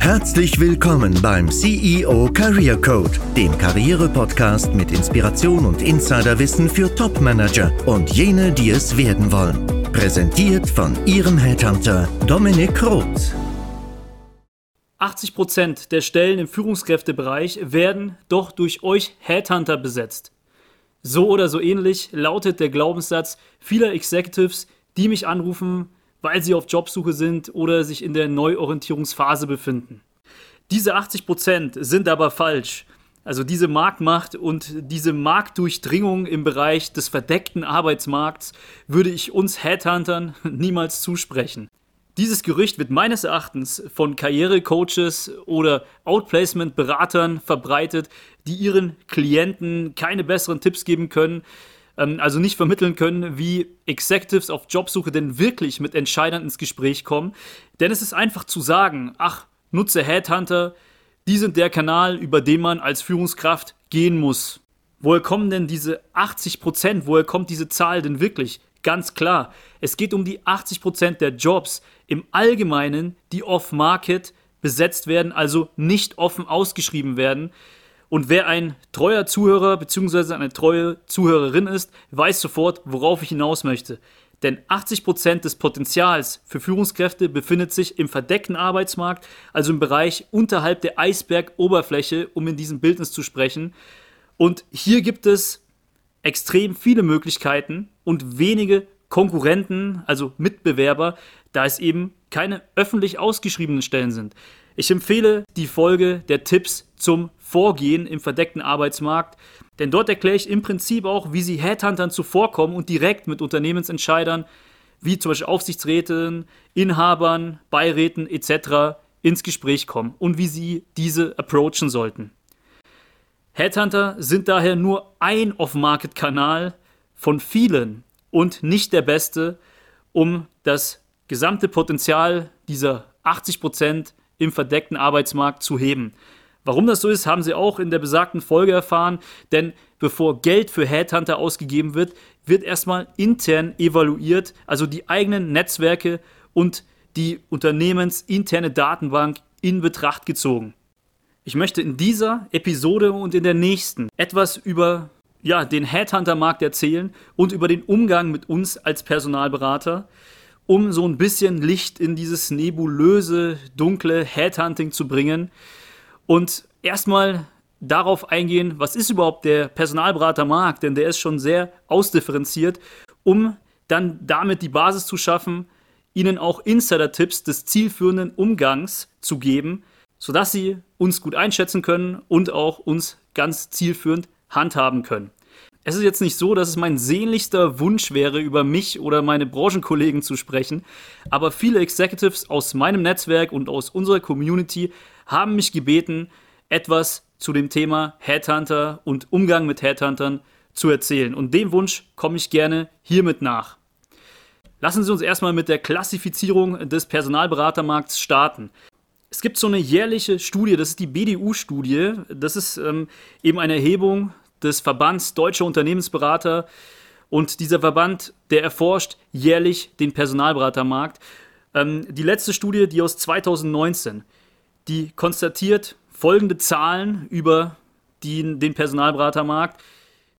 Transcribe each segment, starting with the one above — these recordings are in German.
Herzlich willkommen beim CEO Career Code, dem Karriere-Podcast mit Inspiration und Insiderwissen für Top-Manager und jene, die es werden wollen. Präsentiert von Ihrem Headhunter Dominik Roth. 80% der Stellen im Führungskräftebereich werden doch durch euch Headhunter besetzt. So oder so ähnlich lautet der Glaubenssatz vieler Executives, die mich anrufen, weil sie auf Jobsuche sind oder sich in der Neuorientierungsphase befinden. Diese 80% sind aber falsch. Also diese Marktmacht und diese Marktdurchdringung im Bereich des verdeckten Arbeitsmarkts würde ich uns Headhuntern niemals zusprechen. Dieses Gerücht wird meines Erachtens von Karrierecoaches oder Outplacement-Beratern verbreitet, die ihren Klienten keine besseren Tipps geben können, ähm, also nicht vermitteln können, wie Executives auf Jobsuche denn wirklich mit Entscheidern ins Gespräch kommen. Denn es ist einfach zu sagen, ach, nutze Headhunter, die sind der Kanal, über den man als Führungskraft gehen muss. Woher kommen denn diese 80 Prozent? Woher kommt diese Zahl denn wirklich? Ganz klar, es geht um die 80 Prozent der Jobs im Allgemeinen, die off-market besetzt werden, also nicht offen ausgeschrieben werden. Und wer ein treuer Zuhörer bzw. eine treue Zuhörerin ist, weiß sofort, worauf ich hinaus möchte. Denn 80% des Potenzials für Führungskräfte befindet sich im verdeckten Arbeitsmarkt, also im Bereich unterhalb der Eisbergoberfläche, um in diesem Bildnis zu sprechen. Und hier gibt es extrem viele Möglichkeiten und wenige Konkurrenten, also Mitbewerber, da es eben keine öffentlich ausgeschriebenen Stellen sind. Ich empfehle die Folge der Tipps zum Vorgehen im verdeckten Arbeitsmarkt, denn dort erkläre ich im Prinzip auch, wie Sie Headhuntern zuvorkommen und direkt mit Unternehmensentscheidern, wie zum Beispiel Aufsichtsräten, Inhabern, Beiräten etc. ins Gespräch kommen und wie Sie diese approachen sollten. Headhunter sind daher nur ein Off-Market-Kanal von vielen und nicht der beste, um das gesamte Potenzial dieser 80 Prozent im verdeckten Arbeitsmarkt zu heben. Warum das so ist, haben Sie auch in der besagten Folge erfahren, denn bevor Geld für Headhunter ausgegeben wird, wird erstmal intern evaluiert, also die eigenen Netzwerke und die unternehmensinterne Datenbank in Betracht gezogen. Ich möchte in dieser Episode und in der nächsten etwas über ja, den Headhunter-Markt erzählen und über den Umgang mit uns als Personalberater um so ein bisschen Licht in dieses nebulöse, dunkle Headhunting zu bringen und erstmal darauf eingehen, was ist überhaupt der Personalberatermarkt, denn der ist schon sehr ausdifferenziert, um dann damit die Basis zu schaffen, Ihnen auch Insider-Tipps des zielführenden Umgangs zu geben, sodass Sie uns gut einschätzen können und auch uns ganz zielführend handhaben können. Es ist jetzt nicht so, dass es mein sehnlichster Wunsch wäre, über mich oder meine Branchenkollegen zu sprechen, aber viele Executives aus meinem Netzwerk und aus unserer Community haben mich gebeten, etwas zu dem Thema Headhunter und Umgang mit Headhuntern zu erzählen. Und dem Wunsch komme ich gerne hiermit nach. Lassen Sie uns erstmal mit der Klassifizierung des Personalberatermarkts starten. Es gibt so eine jährliche Studie, das ist die BDU-Studie. Das ist ähm, eben eine Erhebung des Verbands Deutscher Unternehmensberater. Und dieser Verband, der erforscht jährlich den Personalberatermarkt. Ähm, die letzte Studie, die aus 2019, die konstatiert folgende Zahlen über die, den Personalberatermarkt,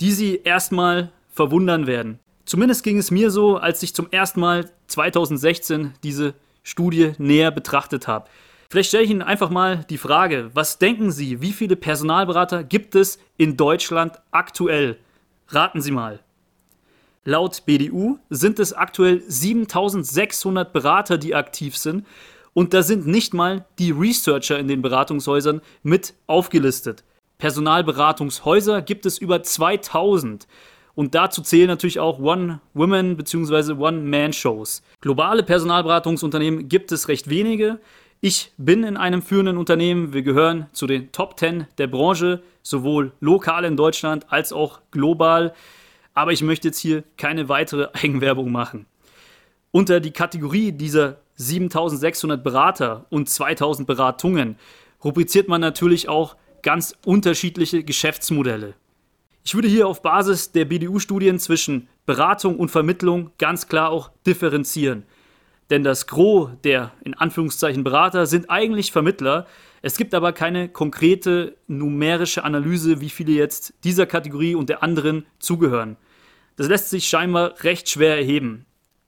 die Sie erstmal verwundern werden. Zumindest ging es mir so, als ich zum ersten Mal 2016 diese Studie näher betrachtet habe. Vielleicht stelle ich Ihnen einfach mal die Frage, was denken Sie, wie viele Personalberater gibt es in Deutschland aktuell? Raten Sie mal. Laut BDU sind es aktuell 7600 Berater, die aktiv sind und da sind nicht mal die Researcher in den Beratungshäusern mit aufgelistet. Personalberatungshäuser gibt es über 2000 und dazu zählen natürlich auch One-Women- bzw. One-Man-Shows. Globale Personalberatungsunternehmen gibt es recht wenige. Ich bin in einem führenden Unternehmen. Wir gehören zu den Top 10 der Branche, sowohl lokal in Deutschland als auch global. Aber ich möchte jetzt hier keine weitere Eigenwerbung machen. Unter die Kategorie dieser 7600 Berater und 2000 Beratungen rubriziert man natürlich auch ganz unterschiedliche Geschäftsmodelle. Ich würde hier auf Basis der BDU-Studien zwischen Beratung und Vermittlung ganz klar auch differenzieren. denn das Gros der in Anführungszeichen Berater sind eigentlich Vermittler. Es gibt aber keine konkrete numerische Analyse, wie viele jetzt dieser Kategorie und der anderen zugehören. Das lässt sich scheinbar recht schwer erheben.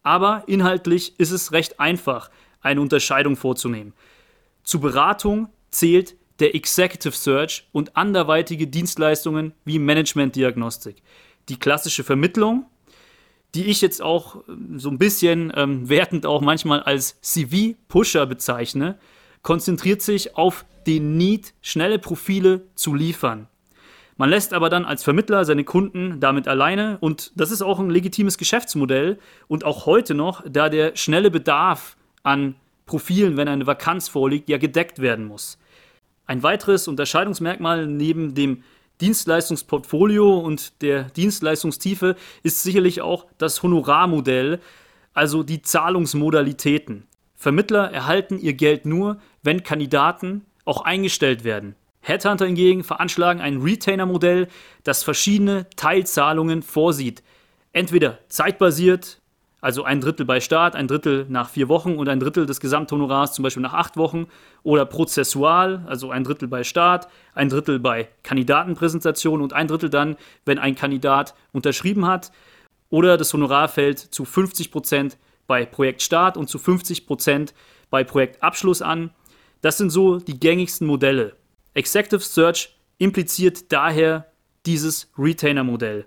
Aber inhaltlich ist es recht einfach, eine Unterscheidung vorzunehmen. Zur Beratung zählt der Executive Search und anderweitige Dienstleistungen wie Management-Diagnostik. Die klassische Vermittlung, die ich jetzt auch ähm, so ein bisschen ähm, wertend auch manchmal als CV-Pusher bezeichne, konzentriert sich auf den Need, schnelle Profile zu liefern. Man lässt aber dann als Vermittler seine Kunden damit alleine und das ist auch ein legitimes Geschäftsmodell und auch heute noch, da der schnelle Bedarf an Profilen, wenn eine Vakanz vorliegt, ja gedeckt werden muss. Ein weiteres Unterscheidungsmerkmal neben dem Dienstleistungsportfolio und der Dienstleistungstiefe ist sicherlich auch das Honorarmodell, also die Zahlungsmodalitäten. Vermittler erhalten ihr Geld nur, wenn Kandidaten auch eingestellt werden. Headhunter hingegen veranschlagen ein Retainer-Modell, das verschiedene Teilzahlungen vorsieht. Entweder zeitbasiert, also ein Drittel bei Start, ein Drittel nach vier Wochen und ein Drittel des Gesamthonorars zum Beispiel nach acht Wochen. Oder prozessual, also ein Drittel bei Start, ein Drittel bei Kandidatenpräsentation und ein Drittel dann, wenn ein Kandidat unterschrieben hat. Oder das Honorar fällt zu 50 Prozent bei Projektstart und zu 50 Prozent bei Projektabschluss an. Das sind so die gängigsten Modelle. Executive Search impliziert daher dieses Retainer-Modell.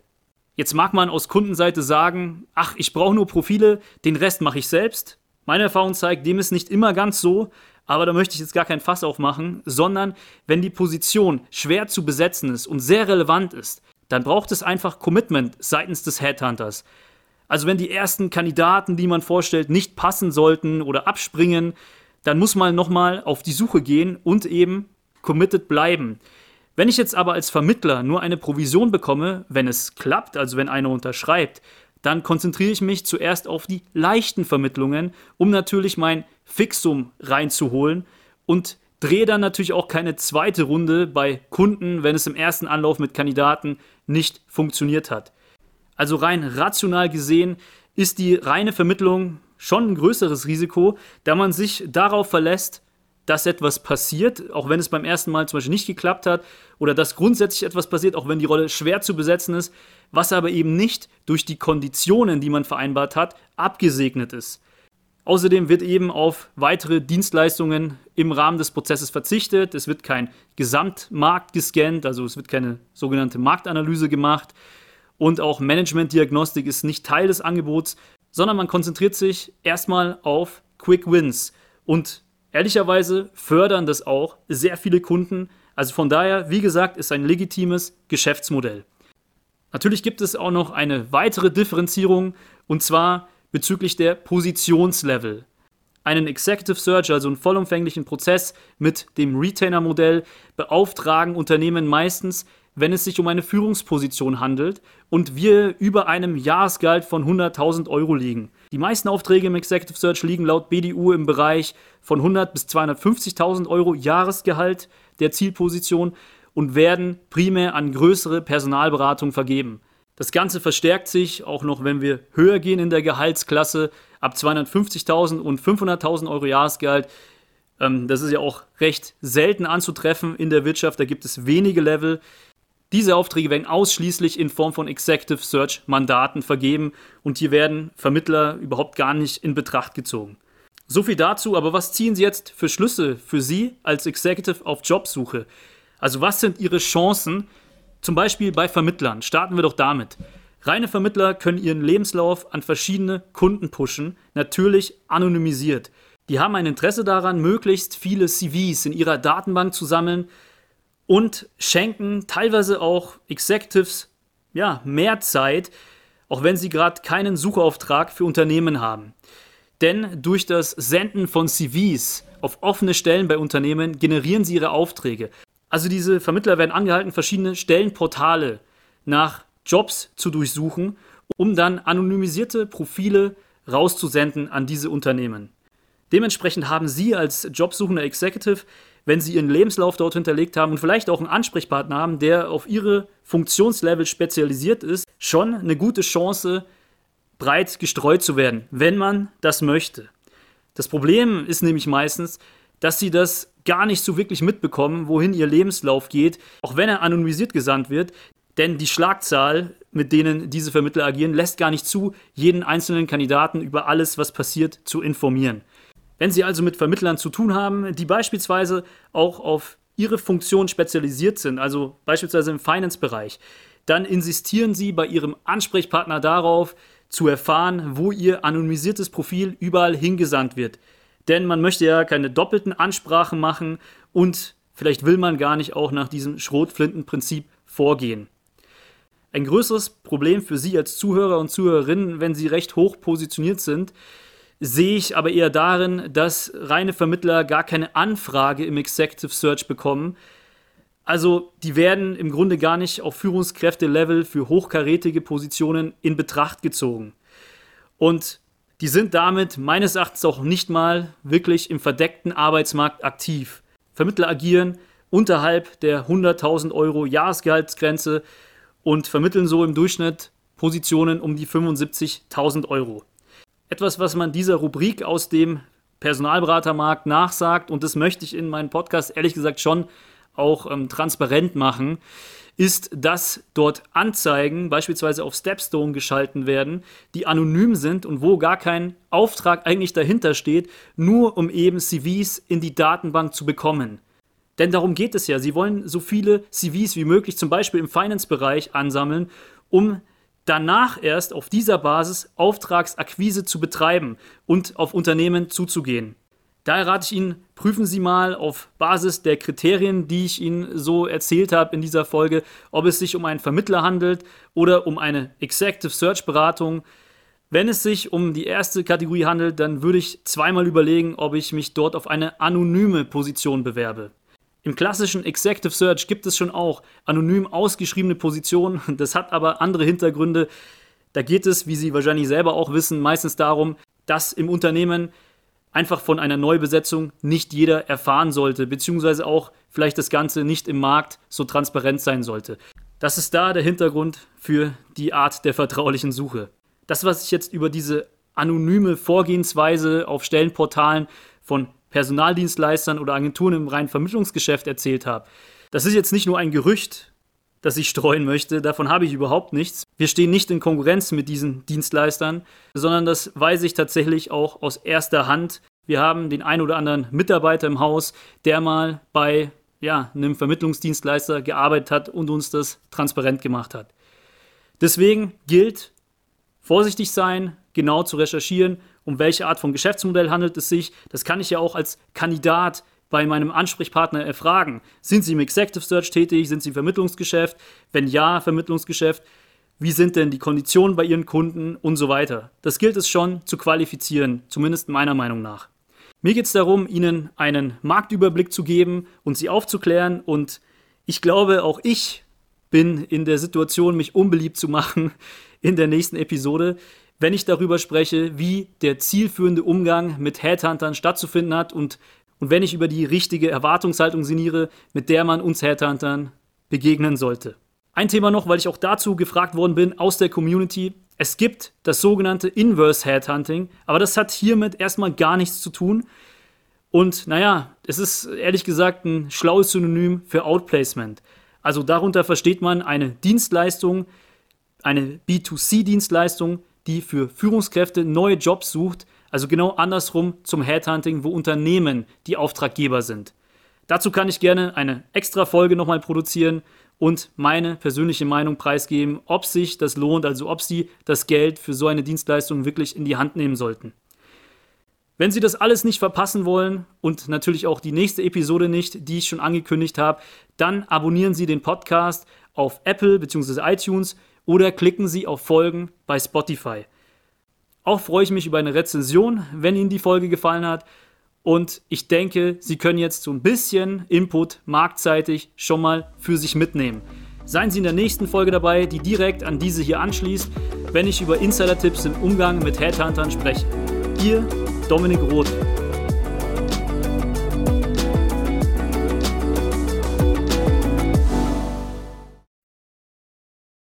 Jetzt mag man aus Kundenseite sagen, ach, ich brauche nur Profile, den Rest mache ich selbst. Meine Erfahrung zeigt, dem ist nicht immer ganz so, aber da möchte ich jetzt gar kein Fass aufmachen, sondern wenn die Position schwer zu besetzen ist und sehr relevant ist, dann braucht es einfach Commitment seitens des Headhunters. Also wenn die ersten Kandidaten, die man vorstellt, nicht passen sollten oder abspringen, dann muss man nochmal auf die Suche gehen und eben committed bleiben. Wenn ich jetzt aber als Vermittler nur eine Provision bekomme, wenn es klappt, also wenn einer unterschreibt, dann konzentriere ich mich zuerst auf die leichten Vermittlungen, um natürlich mein Fixum reinzuholen und drehe dann natürlich auch keine zweite Runde bei Kunden, wenn es im ersten Anlauf mit Kandidaten nicht funktioniert hat. Also rein rational gesehen ist die reine Vermittlung schon ein größeres Risiko, da man sich darauf verlässt, dass etwas passiert, auch wenn es beim ersten Mal zum Beispiel nicht geklappt hat, oder dass grundsätzlich etwas passiert, auch wenn die Rolle schwer zu besetzen ist, was aber eben nicht durch die Konditionen, die man vereinbart hat, abgesegnet ist. Außerdem wird eben auf weitere Dienstleistungen im Rahmen des Prozesses verzichtet. Es wird kein Gesamtmarkt gescannt, also es wird keine sogenannte Marktanalyse gemacht. Und auch Managementdiagnostik ist nicht Teil des Angebots, sondern man konzentriert sich erstmal auf Quick Wins. Und Ehrlicherweise fördern das auch sehr viele Kunden. Also von daher, wie gesagt, ist ein legitimes Geschäftsmodell. Natürlich gibt es auch noch eine weitere Differenzierung und zwar bezüglich der Positionslevel. Einen Executive Search, also einen vollumfänglichen Prozess mit dem Retainer-Modell, beauftragen Unternehmen meistens wenn es sich um eine Führungsposition handelt und wir über einem Jahresgehalt von 100.000 Euro liegen. Die meisten Aufträge im Executive Search liegen laut BDU im Bereich von 100 bis 250.000 Euro Jahresgehalt der Zielposition und werden primär an größere Personalberatungen vergeben. Das Ganze verstärkt sich auch noch, wenn wir höher gehen in der Gehaltsklasse ab 250.000 und 500.000 Euro Jahresgehalt. Ähm, das ist ja auch recht selten anzutreffen in der Wirtschaft. Da gibt es wenige Level. Diese Aufträge werden ausschließlich in Form von Executive Search Mandaten vergeben und hier werden Vermittler überhaupt gar nicht in Betracht gezogen. So viel dazu, aber was ziehen Sie jetzt für Schlüsse für Sie als Executive auf Jobsuche? Also was sind Ihre Chancen, zum Beispiel bei Vermittlern? Starten wir doch damit. Reine Vermittler können ihren Lebenslauf an verschiedene Kunden pushen, natürlich anonymisiert. Die haben ein Interesse daran, möglichst viele CVs in ihrer Datenbank zu sammeln, und schenken teilweise auch Executives ja, mehr Zeit, auch wenn sie gerade keinen Suchauftrag für Unternehmen haben. Denn durch das Senden von CVs auf offene Stellen bei Unternehmen generieren sie ihre Aufträge. Also diese Vermittler werden angehalten, verschiedene Stellenportale nach Jobs zu durchsuchen, um dann anonymisierte Profile rauszusenden an diese Unternehmen. Dementsprechend haben Sie als jobsuchender Executive wenn sie ihren Lebenslauf dort hinterlegt haben und vielleicht auch einen Ansprechpartner haben, der auf ihre Funktionslevel spezialisiert ist, schon eine gute Chance, breit gestreut zu werden, wenn man das möchte. Das Problem ist nämlich meistens, dass sie das gar nicht so wirklich mitbekommen, wohin ihr Lebenslauf geht, auch wenn er anonymisiert gesandt wird. Denn die Schlagzahl, mit denen diese Vermittler agieren, lässt gar nicht zu, jeden einzelnen Kandidaten über alles, was passiert, zu informieren. Wenn Sie also mit Vermittlern zu tun haben, die beispielsweise auch auf Ihre Funktion spezialisiert sind, also beispielsweise im Finance-Bereich, dann insistieren Sie bei Ihrem Ansprechpartner darauf, zu erfahren, wo Ihr anonymisiertes Profil überall hingesandt wird. Denn man möchte ja keine doppelten Ansprachen machen und vielleicht will man gar nicht auch nach diesem Schrotflintenprinzip vorgehen. Ein größeres Problem für Sie als Zuhörer und Zuhörerinnen, wenn Sie recht hoch positioniert sind, sehe ich aber eher darin, dass reine Vermittler gar keine Anfrage im Executive Search bekommen. Also die werden im Grunde gar nicht auf Führungskräfte-Level für hochkarätige Positionen in Betracht gezogen. Und die sind damit meines Erachtens auch nicht mal wirklich im verdeckten Arbeitsmarkt aktiv. Vermittler agieren unterhalb der 100.000 Euro Jahresgehaltsgrenze und vermitteln so im Durchschnitt Positionen um die 75.000 Euro. Etwas, was man dieser Rubrik aus dem Personalberatermarkt nachsagt, und das möchte ich in meinem Podcast ehrlich gesagt schon auch ähm, transparent machen, ist, dass dort Anzeigen beispielsweise auf Stepstone geschalten werden, die anonym sind und wo gar kein Auftrag eigentlich dahinter steht, nur um eben CVs in die Datenbank zu bekommen. Denn darum geht es ja. Sie wollen so viele CVs wie möglich, zum Beispiel im Finance-Bereich, ansammeln, um danach erst auf dieser Basis Auftragsakquise zu betreiben und auf Unternehmen zuzugehen. Daher rate ich Ihnen, prüfen Sie mal auf Basis der Kriterien, die ich Ihnen so erzählt habe in dieser Folge, ob es sich um einen Vermittler handelt oder um eine Executive Search Beratung. Wenn es sich um die erste Kategorie handelt, dann würde ich zweimal überlegen, ob ich mich dort auf eine anonyme Position bewerbe. Im klassischen Executive Search gibt es schon auch anonym ausgeschriebene Positionen. Das hat aber andere Hintergründe. Da geht es, wie Sie wahrscheinlich selber auch wissen, meistens darum, dass im Unternehmen einfach von einer Neubesetzung nicht jeder erfahren sollte, beziehungsweise auch vielleicht das Ganze nicht im Markt so transparent sein sollte. Das ist da der Hintergrund für die Art der vertraulichen Suche. Das, was ich jetzt über diese anonyme Vorgehensweise auf Stellenportalen von Personaldienstleistern oder Agenturen im reinen Vermittlungsgeschäft erzählt habe. Das ist jetzt nicht nur ein Gerücht, das ich streuen möchte, davon habe ich überhaupt nichts. Wir stehen nicht in Konkurrenz mit diesen Dienstleistern, sondern das weiß ich tatsächlich auch aus erster Hand. Wir haben den ein oder anderen Mitarbeiter im Haus, der mal bei ja, einem Vermittlungsdienstleister gearbeitet hat und uns das transparent gemacht hat. Deswegen gilt, vorsichtig sein, genau zu recherchieren um welche Art von Geschäftsmodell handelt es sich. Das kann ich ja auch als Kandidat bei meinem Ansprechpartner erfragen. Sind Sie im Executive Search tätig? Sind Sie im Vermittlungsgeschäft? Wenn ja, Vermittlungsgeschäft. Wie sind denn die Konditionen bei Ihren Kunden und so weiter? Das gilt es schon zu qualifizieren, zumindest meiner Meinung nach. Mir geht es darum, Ihnen einen Marktüberblick zu geben und Sie aufzuklären und ich glaube, auch ich bin in der Situation, mich unbeliebt zu machen in der nächsten Episode wenn ich darüber spreche, wie der zielführende Umgang mit Headhuntern stattzufinden hat und, und wenn ich über die richtige Erwartungshaltung sinniere, mit der man uns Headhuntern begegnen sollte. Ein Thema noch, weil ich auch dazu gefragt worden bin aus der Community. Es gibt das sogenannte Inverse Headhunting, aber das hat hiermit erstmal gar nichts zu tun. Und naja, es ist ehrlich gesagt ein schlaues Synonym für Outplacement. Also darunter versteht man eine Dienstleistung, eine B2C-Dienstleistung, die für Führungskräfte neue Jobs sucht, also genau andersrum zum Headhunting, wo Unternehmen die Auftraggeber sind. Dazu kann ich gerne eine extra Folge nochmal produzieren und meine persönliche Meinung preisgeben, ob sich das lohnt, also ob Sie das Geld für so eine Dienstleistung wirklich in die Hand nehmen sollten. Wenn Sie das alles nicht verpassen wollen und natürlich auch die nächste Episode nicht, die ich schon angekündigt habe, dann abonnieren Sie den Podcast auf Apple bzw. iTunes oder klicken Sie auf Folgen bei Spotify. Auch freue ich mich über eine Rezension, wenn Ihnen die Folge gefallen hat. Und ich denke, Sie können jetzt so ein bisschen Input marktseitig schon mal für sich mitnehmen. Seien Sie in der nächsten Folge dabei, die direkt an diese hier anschließt, wenn ich über Insider-Tipps im Umgang mit Headhuntern spreche. Ihr Dominik Roth.